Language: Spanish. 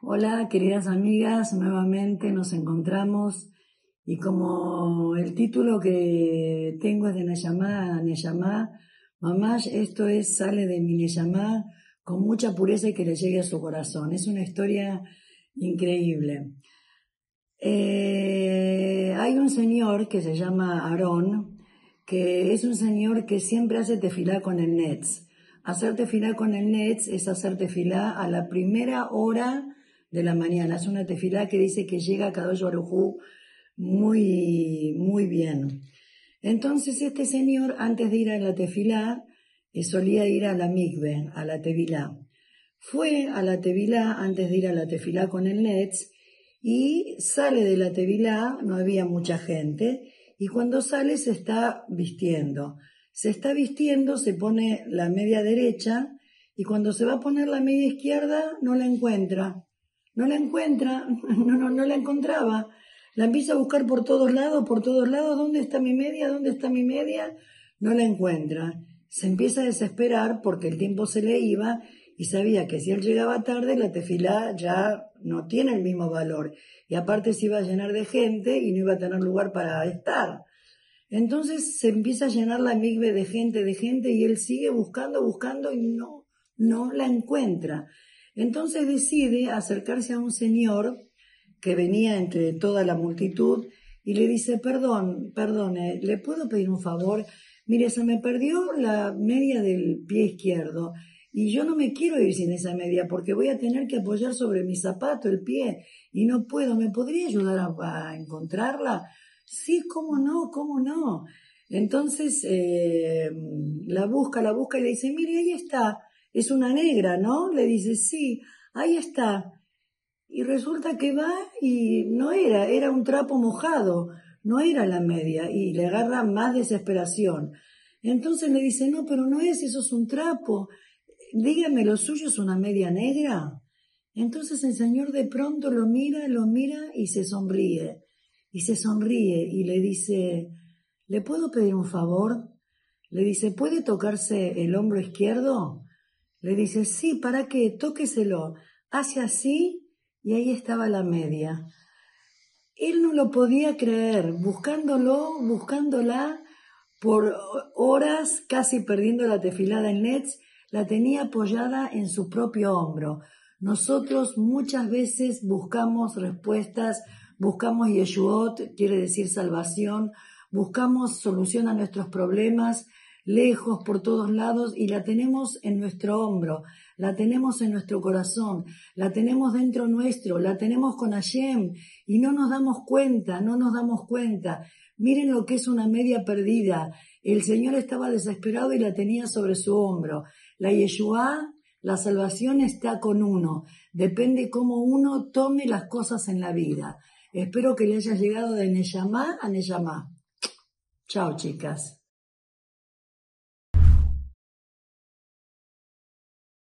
Hola, queridas amigas, nuevamente nos encontramos y como el título que tengo es de Neyamá, Neyamá, mamás, esto es, sale de mi Neyamá con mucha pureza y que le llegue a su corazón. Es una historia increíble. Eh, hay un señor que se llama Aarón, que es un señor que siempre hace tefilá con el Nets. Hacer tefilá con el Nets es hacer tefilá a la primera hora de la mañana. Es una tefilá que dice que llega a Kadosh Barujú muy, muy bien. Entonces este señor, antes de ir a la tefilá, eh, solía ir a la mikve, a la tevilá. Fue a la tevilá antes de ir a la tefilá con el Nets y sale de la tevilá, no había mucha gente, y cuando sale se está vistiendo. Se está vistiendo, se pone la media derecha y cuando se va a poner la media izquierda no la encuentra. No la encuentra, no, no, no la encontraba. La empieza a buscar por todos lados, por todos lados, ¿dónde está mi media? ¿Dónde está mi media? No la encuentra. Se empieza a desesperar porque el tiempo se le iba y sabía que si él llegaba tarde la tefilá ya no tiene el mismo valor. Y aparte se iba a llenar de gente y no iba a tener lugar para estar. Entonces se empieza a llenar la migbe de gente, de gente y él sigue buscando, buscando y no, no la encuentra. Entonces decide acercarse a un señor que venía entre toda la multitud y le dice, perdón, perdone, ¿le puedo pedir un favor? Mire, se me perdió la media del pie izquierdo y yo no me quiero ir sin esa media porque voy a tener que apoyar sobre mi zapato el pie y no puedo. ¿Me podría ayudar a, encontrarla? Sí, cómo no, cómo no. Entonces eh, la busca, la busca y le dice, mire, ahí está. Es una negra, ¿no? Le dice, sí, ahí está. Y resulta que va y no era, era un trapo mojado, no era la media, y le agarra más desesperación. Entonces le dice, no, pero no es, eso es un trapo. Dígame, ¿lo suyo es una media negra? Entonces el Señor de pronto lo mira, lo mira y se sonríe. Y se sonríe y le dice, ¿le puedo pedir un favor? Le dice, ¿puede tocarse el hombro izquierdo? Le dice, sí, ¿para qué? Tóqueselo. Hace así y ahí estaba la media. Él no lo podía creer, buscándolo, buscándola por horas, casi perdiendo la tefilada en Nets, la tenía apoyada en su propio hombro. Nosotros muchas veces buscamos respuestas, buscamos Yeshuot, quiere decir salvación, buscamos solución a nuestros problemas, lejos, por todos lados, y la tenemos en nuestro hombro, la tenemos en nuestro corazón, la tenemos dentro nuestro, la tenemos con Hashem, y no nos damos cuenta, no nos damos cuenta. Miren lo que es una media perdida. El Señor estaba desesperado y la tenía sobre su hombro. La Yeshua, la salvación está con uno. Depende cómo uno tome las cosas en la vida. Espero que le haya llegado de Neyamá a Neyamá. Chao, chicas.